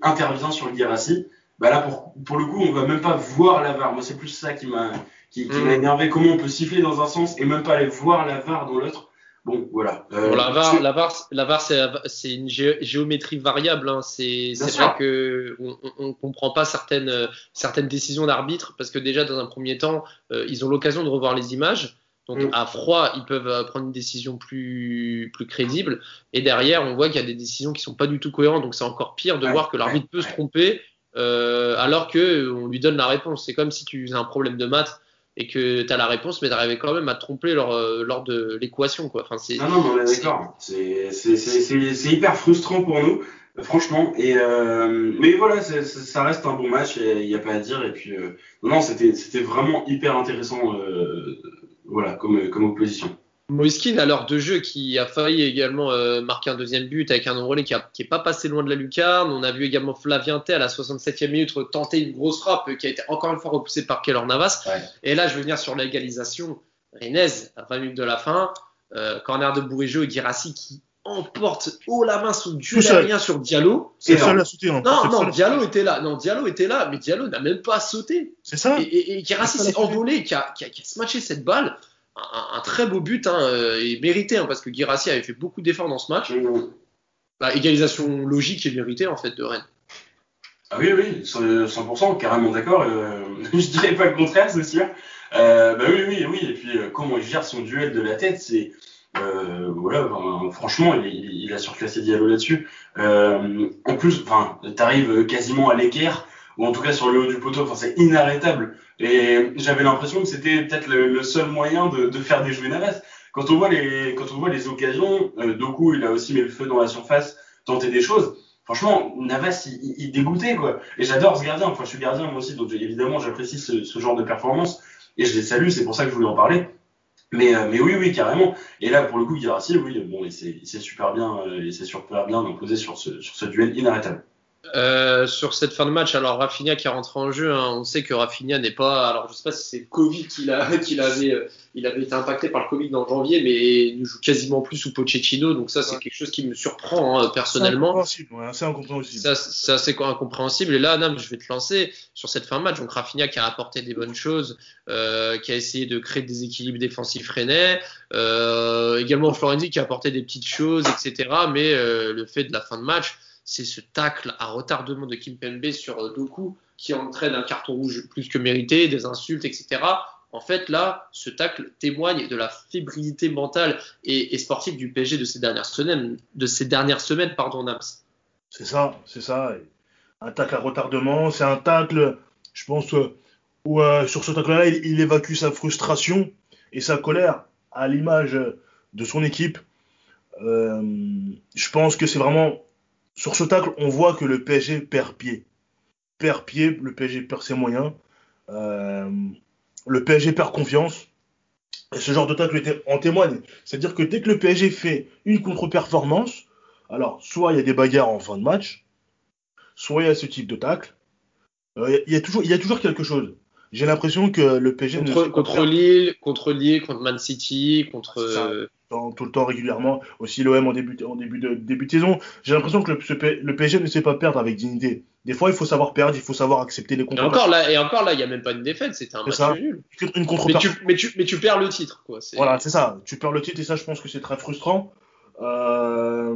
[SPEAKER 3] intervient sur le Guirassi, bah là pour, pour le coup, on va même pas voir la VAR. Moi, c'est plus ça qui m'a qui, qui m'a mm. énervé. Comment on peut siffler dans un sens et même pas aller voir la VAR dans l'autre. Bon, voilà.
[SPEAKER 2] Euh, la VAR, la VAR, la VAR c'est une géométrie variable. Hein. C'est vrai que on, on, comprend pas certaines, certaines décisions d'arbitre parce que déjà dans un premier temps, euh, ils ont l'occasion de revoir les images. Donc mm. à froid, ils peuvent euh, prendre une décision plus, plus crédible. Et derrière, on voit qu'il y a des décisions qui sont pas du tout cohérentes. Donc c'est encore pire de voir que l'arbitre peut se tromper euh, alors que on lui donne la réponse. C'est comme si tu as un problème de maths et que tu as la réponse, mais d'arriver quand même à te tromper lors, euh, lors de l'équation. Quoi. Enfin,
[SPEAKER 3] c'est, non, non, on est d'accord. C'est, c'est, c'est, c'est hyper frustrant pour nous, franchement. Et, euh, mais voilà, ça reste un bon match, il n'y a pas à dire. Et puis, euh, non, c'était, c'était vraiment hyper intéressant euh, voilà, comme, comme opposition.
[SPEAKER 2] Moiskin à l'heure de jeu qui a failli également euh, marquer un deuxième but avec un relais qui, n'est pas passé loin de la lucarne. On a vu également Flavien T à la 67e minute tenter une grosse frappe qui a été encore une fois repoussée par Keller Navas. Et là, je vais venir sur l'égalisation. Renez à 20 minutes de la fin, euh, corner de Bourigeau et Girassi qui emporte haut la main sous aérien sur Diallo.
[SPEAKER 4] C'est seul à sauter.
[SPEAKER 2] Non, non, Diallo était là. Non, Diallo était là, mais Diallo n'a même pas sauté.
[SPEAKER 4] C'est ça.
[SPEAKER 2] Et, et, Girassi s'est envolé, qui a, qui, a, qui a smatché cette balle un, très beau but hein, euh, et mérité hein, parce que Girassi avait fait beaucoup d'efforts dans ce match. Mmh. Bah, égalisation logique et méritée en fait de Rennes.
[SPEAKER 3] Ah oui, oui, 100%, carrément d'accord. Euh, je dirais pas le contraire, c'est sûr. Euh, bah oui, oui, oui. Et puis euh, comment il gère son duel de la tête, c'est euh, voilà, franchement, il, il, a surclassé Diallo là-dessus. en plus, enfin, t'arrives quasiment à l'équerre ou en tout cas sur le haut du poteau. Enfin, c'est inarrêtable. Et j'avais l'impression que c'était peut-être le, seul moyen de, de faire déjouer Navas. Quand on voit les, quand on voit les occasions, euh, Doku, il a aussi mis le feu dans la surface, tenté des choses. Franchement, Navas, il, il dégoûtait, quoi. Et j'adore ce gardien. Enfin, je suis gardien, moi aussi, donc évidemment, j'apprécie ce, ce genre de performance. Et je les salue, c'est pour ça que je voulais en parler. Mais, euh, mais oui, oui, carrément. Et là, pour le coup, Guirassi, oui, bon, il s'est super bien, euh, il s'est super bien imposé sur ce, sur ce duel inarrêtable.
[SPEAKER 2] Euh, sur cette fin de match, alors Rafinha qui est rentré en jeu, hein, on sait que Rafinha n'est pas, alors je sais pas si c'est le Covid qu'il qu'il avait, euh, il avait été impacté par le Covid en janvier, mais il ne joue quasiment plus sous Pochettino, donc ça c'est ouais. quelque chose qui me surprend hein, personnellement.
[SPEAKER 4] C'est incompréhensible, ouais, c'est incompréhensible.
[SPEAKER 2] Ça, c'est assez incompréhensible. Et là, Nam, je vais te lancer sur cette fin de match. Donc Rafinha qui a apporté des bonnes choses, euh, qui a essayé de créer des équilibres défensifs rennais, euh, également Florenzi qui a apporté des petites choses, etc. Mais euh, le fait de la fin de match c'est ce tacle à retardement de Kim Pembe sur Doku qui entraîne un carton rouge plus que mérité, des insultes, etc. En fait, là, ce tacle témoigne de la fébrilité mentale et, sportive du PSG de ces dernières semaines, de ces dernières semaines, pardon, Nams.
[SPEAKER 4] C'est ça, c'est ça. Un tacle à retardement, c'est un tacle, je pense, où euh, sur ce tacle-là, il, évacue sa frustration et sa colère à l'image de son équipe. Euh, je pense que c'est vraiment sur ce tacle, on voit que le PSG perd pied. Perd pied, le PSG perd ses moyens. Euh, le PSG perd confiance. Et ce genre de tacle en témoigne. C'est-à-dire que dès que le PSG fait une contre-performance, alors soit il y a des bagarres en fin de match, soit il y a ce type de tacle. Euh, il, y a toujours, il y a toujours quelque chose. J'ai l'impression que le PSG
[SPEAKER 2] contre,
[SPEAKER 4] ne
[SPEAKER 2] contre Lille, contre Lille, contre Man City, contre
[SPEAKER 4] Tout, tout le temps régulièrement. Aussi l'OM en début, en début de début de saison. J'ai l'impression que le, le, PSG ne sait pas perdre avec dignité. Des fois, il faut savoir perdre, il faut savoir accepter les contre.
[SPEAKER 2] Et encore là, et encore là, il y a même pas une défaite, c'était un match
[SPEAKER 4] ça.
[SPEAKER 2] nul.
[SPEAKER 4] Une contre
[SPEAKER 2] mais tu, mais tu, mais tu perds le titre, quoi.
[SPEAKER 4] Voilà, c'est ça. Tu perds le titre et ça, je pense que c'est très frustrant. Euh...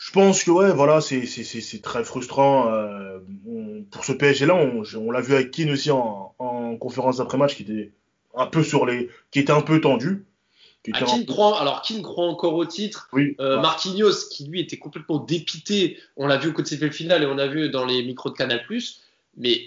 [SPEAKER 4] Je pense que ouais, voilà, c'est c'est très frustrant euh, on, pour ce PSG là. On, on l'a vu avec Keane aussi en, en conférence d'après match qui était un peu sur les, qui était un peu tendu.
[SPEAKER 2] Qui ah, croit, alors Keane croit encore au titre.
[SPEAKER 4] Oui,
[SPEAKER 2] euh, ouais. Marquinhos qui lui était complètement dépité. On l'a vu au côté de finale et on l'a vu dans les micros de Canal+. Mais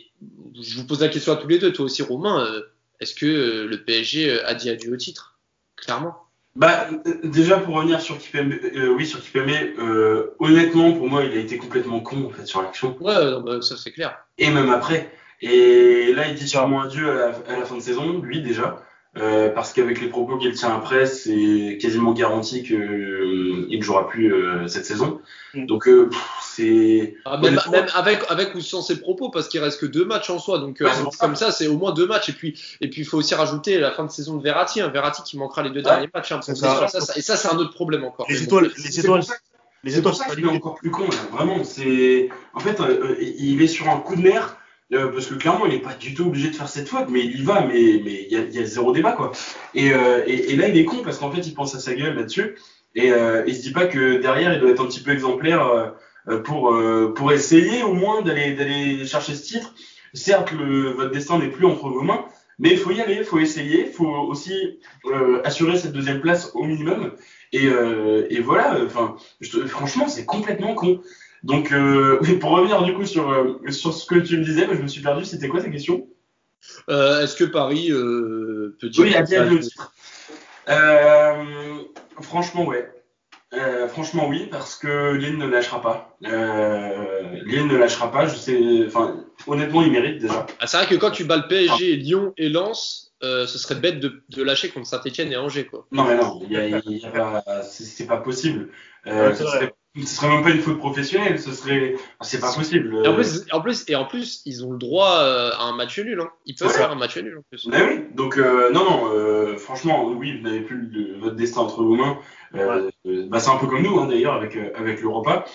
[SPEAKER 2] je vous pose la question à tous les deux, toi aussi Romain, euh, est-ce que euh, le PSG a dit adieu au titre? Clairement.
[SPEAKER 3] Bah, déjà pour revenir sur Kipembe, euh, oui sur Kipembe, euh, honnêtement pour moi il a été complètement con en fait sur l'action.
[SPEAKER 2] Ouais, bah, ça c'est clair.
[SPEAKER 3] Et même après. Et là il dit sûrement adieu à la, à la fin de saison, lui déjà, euh, parce qu'avec les propos qu'il tient après, c'est quasiment garanti qu'il euh, ne jouera plus euh, cette saison. Mm. Donc c'est
[SPEAKER 2] ah, même, même, avec avec ou sans ses propos parce qu'il reste que deux matchs en soi donc euh, ouais, comme ça c'est au moins deux matchs et puis et puis il faut aussi rajouter la fin de saison de Verratti hein, Verratti qui manquera les deux ouais, derniers matchs hein, ça. Ça, ça, et ça c'est un autre problème encore
[SPEAKER 4] les étoiles bon, les étoiles
[SPEAKER 3] les étoiles c'est est encore plus con là. vraiment c'est en fait euh, il est sur un coup de nerf euh, parce que clairement il n'est pas du tout obligé de faire cette faute mais il y va mais mais il y a, y a zéro débat quoi et, euh, et, et là il est con parce qu'en fait il pense à sa gueule là-dessus et euh, il se dit pas que derrière il doit être un petit peu exemplaire pour euh, pour essayer au moins d'aller d'aller chercher ce titre. Certes, le, votre destin n'est plus entre vos mains, mais il faut y aller, il faut essayer, il faut aussi euh, assurer cette deuxième place au minimum. Et, euh, et voilà, enfin, franchement, c'est complètement con. Donc, euh, pour revenir du coup sur sur ce que tu me disais, je me suis perdu. C'était quoi ta question?
[SPEAKER 2] Est-ce que Paris peut dire
[SPEAKER 3] Oui, à le titre. franchement, ouais. Euh, franchement oui parce que Lille ne lâchera pas. Euh, Lille ne lâchera pas. Je sais, enfin honnêtement il mérite déjà.
[SPEAKER 2] Ah, c'est vrai que quand tu bats le PSG, Lyon et Lens, euh, ce serait bête de, de lâcher contre Saint-Etienne et Angers quoi.
[SPEAKER 3] Non mais non, y a, y a c'est pas possible. Euh, ouais, ce, serait, même pas une faute professionnelle, ce serait, c'est pas possible.
[SPEAKER 2] Et en plus, en plus, et en plus, ils ont le droit à un match nul. Hein. Ils peuvent faire un match nul en plus.
[SPEAKER 3] Mais oui, donc non non, franchement oui, vous n'avez plus le, votre destin entre vos mains. Euh, bah, c'est un peu comme nous hein, d'ailleurs avec euh, avec l'Europa.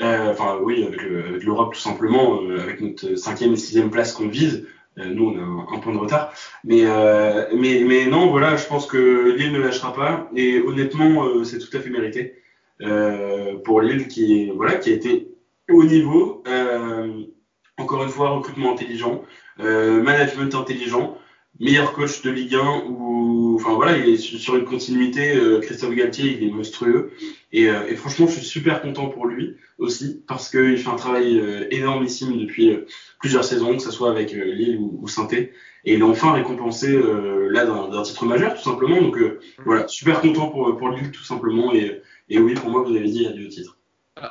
[SPEAKER 3] Euh, enfin oui, avec, avec l'Europe tout simplement, avec notre cinquième et sixième place qu'on vise. nous on a un, un, point de retard, mais mais mais non voilà, je pense que Lille ne lâchera pas et honnêtement c'est tout à fait mérité pour Lille qui voilà qui a été au niveau. encore une fois recrutement intelligent, management intelligent meilleur coach de Ligue 1 ou enfin voilà, il est sur une continuité. Euh, Christophe Galtier, il est monstrueux et, euh, et, franchement, je suis super content pour lui aussi parce qu'il fait un travail euh, énormissime depuis plusieurs saisons, que ce soit avec Lille ou, ou saint et il est enfin récompensé là d'un titre majeur tout simplement. Donc voilà, super content pour pour Lille tout simplement et, et oui, pour moi, vous avez dit adieu au titre.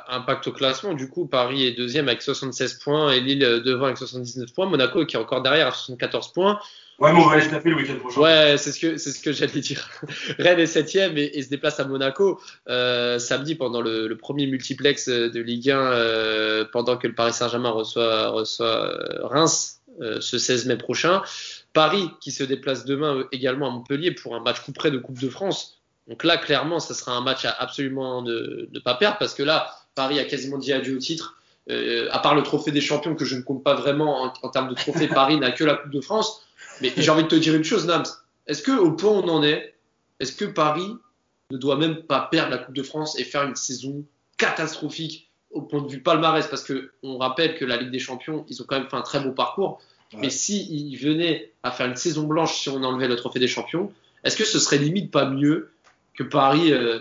[SPEAKER 2] Impact au classement, du coup, Paris est deuxième avec 76 points et Lille devant avec 79 points. Monaco qui est encore derrière à 74 points.
[SPEAKER 3] Ouais, mais on va aller se taper le week-end prochain.
[SPEAKER 2] Ouais, c'est ce que c'est ce que j'allais dire. Rennes est septième et, et, se déplace à Monaco euh, samedi pendant le, le, premier multiplex de Ligue 1 euh, pendant que le Paris Saint-Germain reçoit reçoit euh, Reims euh, ce 16 mai prochain. Paris qui se déplace demain également à Montpellier pour un match coup près de Coupe de France. Donc là, clairement, ça sera un match à absolument ne, ne pas perdre parce que là, Paris a quasiment dit adieu au titre. Euh, à part le trophée des champions que je ne compte pas vraiment en, en termes de trophée, Paris n'a que la Coupe de France. Mais j'ai envie de te dire une chose, Nams. Est-ce que au point où on en est, est-ce que Paris ne doit même pas perdre la Coupe de France et faire une saison catastrophique au point de vue palmarès? Parce que on rappelle que la Ligue des Champions, ils ont quand même fait un très beau parcours. Ouais. Mais s'ils si venaient à faire une saison blanche si on enlevait le trophée des champions, est-ce que ce serait limite pas mieux que Paris euh,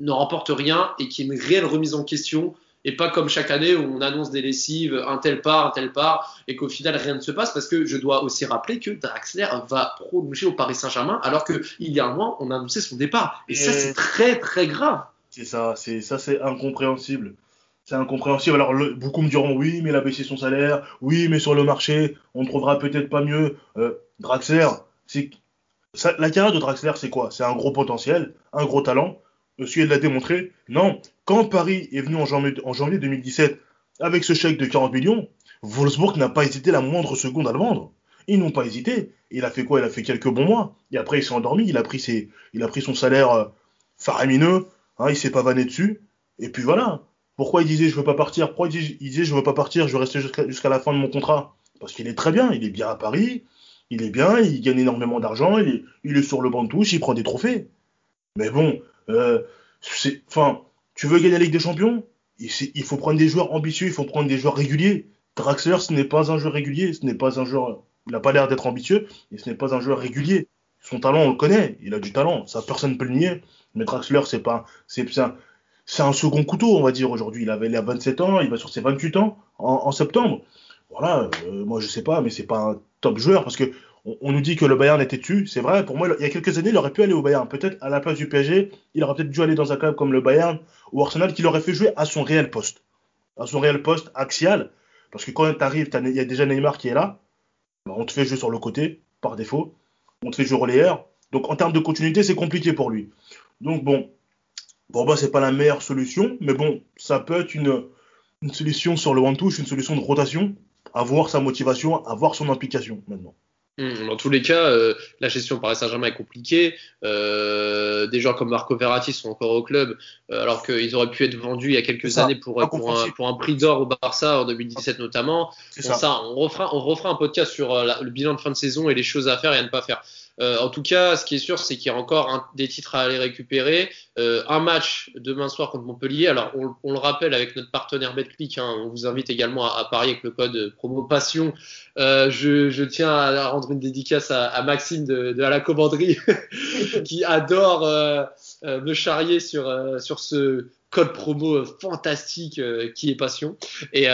[SPEAKER 2] ne remporte rien et qu'il y ait une réelle remise en question et pas comme chaque année où on annonce des lessives, un tel part, un tel part, et qu'au final rien ne se passe, parce que je dois aussi rappeler que Draxler va prolonger au Paris Saint-Germain, alors qu'il y a un mois, on a annoncé son départ. Et, et ça, c'est très très grave.
[SPEAKER 4] C'est ça, c'est ça, c'est incompréhensible. C'est incompréhensible. Alors, le, beaucoup me diront oui, mais il a baissé son salaire. Oui, mais sur le marché, on ne trouvera peut-être pas mieux. Euh, Draxler, c'est la carrière de Draxler, c'est quoi? C'est un gros potentiel, un gros talent. Monsieur, l'a démontré. Non, quand Paris est venu en janvier, en janvier 2017 avec ce chèque de 40 millions, Wolfsburg n'a pas hésité la moindre seconde à le vendre. Ils n'ont pas hésité. Il a fait quoi? Il a fait quelques bons mois. Et après, il s'est endormi. Il a pris, ses, il a pris son salaire euh, faramineux. Hein, il s'est pas vanné dessus. Et puis voilà. Pourquoi il disait je veux pas partir? Pourquoi il disait, je veux pas partir Je veux rester jusqu'à jusqu la fin de mon contrat? Parce qu'il est très bien. Il est bien à Paris. Il est bien. Il gagne énormément d'argent. Il est, sur le banc de touche. Il prend des trophées. Mais bon, euh, c'est, enfin, tu veux gagner la Ligue des Champions? Il, faut prendre des joueurs ambitieux, il faut prendre des joueurs réguliers. Draxler, ce n'est pas un joueur régulier, ce n'est pas un joueur. Il n'a pas l'air d'être ambitieux, et ce n'est pas un joueur régulier. Son talent, on le connaît, il a du talent, ça personne ne peut le nier. Mais Draxler, c'est pas, c'est un, c'est un second couteau, on va dire aujourd'hui. Il avait a 27 ans, il va sur ses 28 ans en septembre. Voilà, euh, moi je sais pas, mais c'est pas un top joueur parce que on, nous dit que le Bayern était dessus, c'est vrai. Pour moi, il y a quelques années, il aurait pu aller au Bayern. Peut-être à la place du PSG, il aurait peut-être dû aller dans un club comme le Bayern ou Arsenal qui l'aurait fait jouer à son réel poste, à son réel poste axial. Parce que quand tu arrives, il y a déjà Neymar qui est là. On te fait jouer sur le côté par défaut. On te fait jouer relayeur. Donc en termes de continuité, c'est compliqué pour lui. Donc bon, pour moi, c'est pas la meilleure solution, mais bon, ça peut être une, une solution sur le one touch, une solution de rotation, à voir sa motivation, à voir son implication maintenant.
[SPEAKER 2] Mmh, dans tous les cas, euh, la gestion Paris Saint-Germain est compliquée. Euh, des joueurs comme Marco Verratti sont encore au club, euh, alors qu'ils auraient pu être vendus il y a quelques ça, années pour, pour, un, pour, un, prix d'or au Barça en 2017 notamment. Bon, ça. ça. on, refera, on refera un podcast sur la, le bilan de fin de saison et les choses à faire et à ne pas faire. Euh, en tout cas, ce qui est sûr, c'est qu'il y a encore des titres à aller récupérer. Euh, un match demain soir contre Montpellier. Alors, on, le rappelle avec notre partenaire BetClick. Hein, on vous invite également à, parier avec le code promo passion. Euh, je, tiens à rendre une dédicace à, Maxime de, la commanderie qui adore me charrier sur, ce code promo fantastique qui est passion. Et,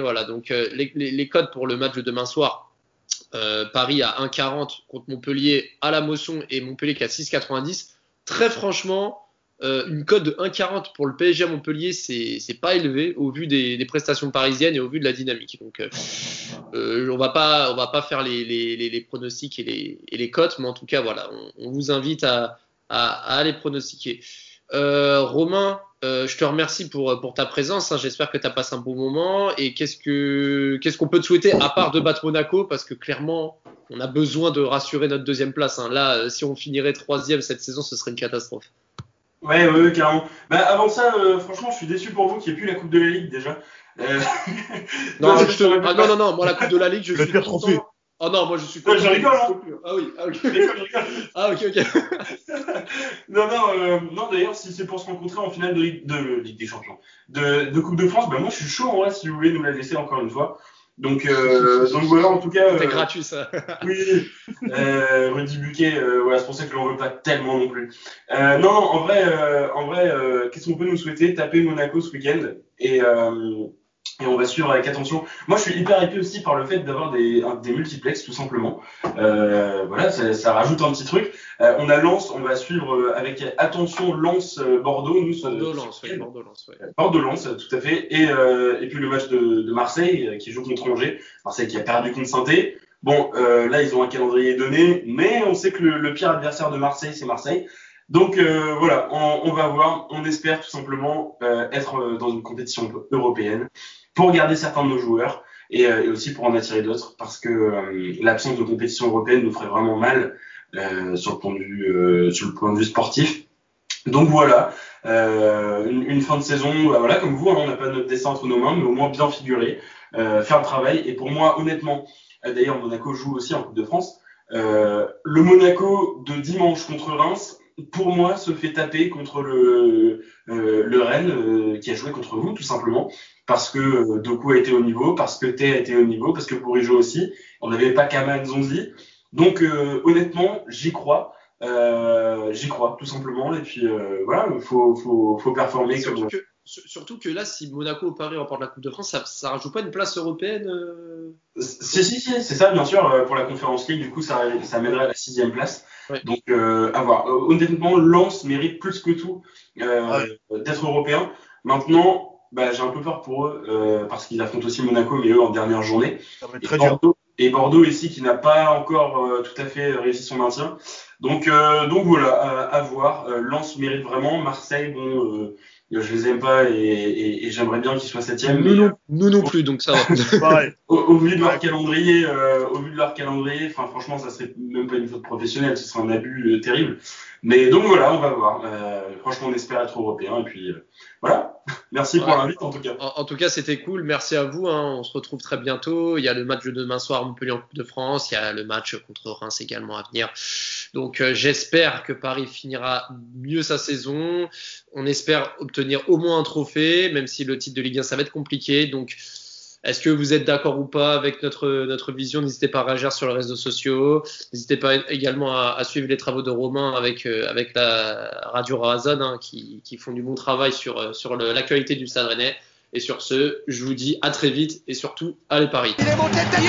[SPEAKER 2] voilà, donc les, les codes pour le match de demain soir euh, Paris à 1,40 contre Montpellier à la motion et Montpellier qui a 6,90. Très franchement, euh, une cote de 1,40 pour le PSG à Montpellier, c'est pas élevé au vu des, des, prestations parisiennes et au vu de la dynamique. Donc, euh, euh on va pas on va pas faire les, les, les pronostics et les, et les cotes, mais en tout cas voilà, on, on vous invite à, à, à aller pronostiquer. Euh, Romain, euh, je te remercie pour, pour ta présence. Hein. J'espère que tu as passé un bon moment. Et qu'est-ce que qu'est-ce qu'on peut te souhaiter à part de battre Monaco? Parce que clairement, on a besoin de rassurer notre deuxième place. Hein. Là, si on finirait troisième cette saison, ce serait une catastrophe.
[SPEAKER 3] Ouais, ouais, ouais carrément. Bah, avant ça, euh, franchement, je suis déçu pour vous qu'il n'y ait plus la Coupe de la Ligue déjà. Euh...
[SPEAKER 2] non, je te... ah, non, non, non, moi la Coupe de la Ligue, je
[SPEAKER 4] le
[SPEAKER 2] suis
[SPEAKER 4] trophée.
[SPEAKER 2] Oh non, moi je suis
[SPEAKER 3] pas. Ouais, je rigole, hein.
[SPEAKER 2] Ah oui, ah, okay.
[SPEAKER 3] je rigole,
[SPEAKER 2] ah ok, ok.
[SPEAKER 3] non, non, euh, non d'ailleurs, si c'est pour se rencontrer en finale de Ligue, de, Ligue des Champions, de, de, Coupe de France, bah moi je suis chaud en vrai si vous voulez nous la laisser encore une fois. Donc, euh, donc voilà, en tout cas.
[SPEAKER 2] C'était
[SPEAKER 3] euh,
[SPEAKER 2] gratuit ça.
[SPEAKER 3] oui, euh, Rudy Buquet, euh, voilà, c'est pour ça que je l'en veux pas tellement non plus. Euh, non, non, en vrai, euh, en vrai, euh, qu'est-ce qu'on peut nous souhaiter? Taper Monaco ce week-end et euh, et on va suivre avec attention. Moi, je suis hyper hypé aussi par le fait d'avoir des, des multiplex, tout simplement. Euh, voilà, ça, ça rajoute un petit truc. Euh, on a Lens, on va suivre euh, avec attention. Nous, ce-
[SPEAKER 2] Bordeaux
[SPEAKER 3] ce
[SPEAKER 2] lance, oui. Bordeaux lance, ouais.
[SPEAKER 3] Bordeaux-Lens, tout à fait. Et, euh, et puis le match de, de Marseille euh, qui joue contre Angers. Marseille qui a perdu contre saint Bon, euh, là, ils ont un calendrier donné, mais on sait que le, le pire adversaire de Marseille, c'est Marseille. Donc euh, voilà, on, on va voir. On espère tout simplement euh, être euh, dans une compétition européenne pour garder certains de nos joueurs et, euh, et aussi pour en attirer d'autres, parce que euh, l'absence de compétition européenne nous ferait vraiment mal euh, sur le point de vue sportif. Donc voilà, une, fin de saison, bah voilà, comme vous, hein, on n'a pas notre destin entre nos mains, mais au moins bien figuré, faire le travail. Et pour moi, honnêtement, d'ailleurs, Monaco joue aussi en Coupe de France. Le Monaco de dimanche contre Reims, pour moi, se fait taper contre le, le Rennes qui a joué contre vous, tout simplement, parce que euh, Doku a été au niveau, parce que T a été au niveau, parce que Bourigeau aussi. On n'avait pas Kaman Zonzi. Donc, euh, honnêtement, j'y crois. Euh, j'y crois, tout simplement. Et puis, euh, voilà, il faut, faut, faut performer
[SPEAKER 2] Surtout
[SPEAKER 3] comme.
[SPEAKER 2] que, sur- surtout que là, si Monaco ou Paris remportent la Coupe de France, ça, ça rajoute pas une place européenne
[SPEAKER 3] Si, si, si, c'est ça, bien sûr. Pour la Conférence League, du coup, ça, ça mènerait à la sixième place.
[SPEAKER 2] Ouais.
[SPEAKER 3] Donc, à voir. Honnêtement, Lens mérite plus que tout euh, d'être européen. Maintenant, bah, j'ai un peu peur pour eux euh, parce qu'ils affrontent aussi Monaco, mais eux en dernière journée. Et. Bordeaux, et Bordeaux ici qui n'a pas encore euh, tout à fait réussi son maintien. Donc, euh, donc voilà, à, à voir. Euh, Lens mérite vraiment. Marseille, bon, euh, je les aime pas et, et, et j'aimerais bien qu'ils soient septième.
[SPEAKER 2] nous,
[SPEAKER 3] mais,
[SPEAKER 2] nous non plus, donc ça va.
[SPEAKER 3] Au, au vu de leur calendrier, euh, au vu de leur calendrier, enfin franchement, ça serait même pas une faute professionnelle, ce serait un abus euh, terrible. Mais donc voilà, on va voir. Franchement, on espère être européen et puis euh, voilà. Merci pour l'invite en tout cas.
[SPEAKER 2] En, en tout cas, c'était cool. Merci à vous. hein. On se retrouve très bientôt. Il y a le match de demain soir Montpellier en Coupe de France. Il y a le match contre Reims également à venir. Donc, euh, j'espère que Paris finira mieux sa saison. On espère obtenir au moins un trophée, même si le titre de Ligue 1, ça va être compliqué. Donc, est-ce que vous êtes d'accord ou pas avec notre, notre vision? N'hésitez pas à réagir sur les réseaux sociaux. N'hésitez pas également à, à suivre les travaux de Romain avec, euh, avec la radio Razan hein, qui, qui font du bon travail sur, euh, sur l'actualité du Stade Rennais. Et sur ce, je vous dis à très vite et surtout, allez Paris.
[SPEAKER 6] Il est monté de tête.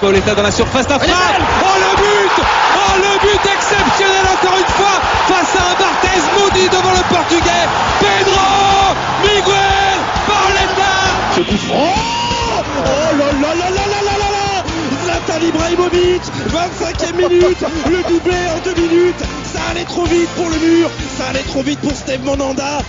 [SPEAKER 7] Pauletta dans la surface d'affaire. Oh le but Oh le but exceptionnel encore une fois face à un Barthez maudit devant le portugais. Pedro Miguel Pauletta
[SPEAKER 1] Ce coup franc Oh là là là là là là là là. Zlatan Ibrahimovic 25e minute Le doublé en deux minutes. Ça allait trop vite pour le mur Ça allait trop vite pour Steve Monanda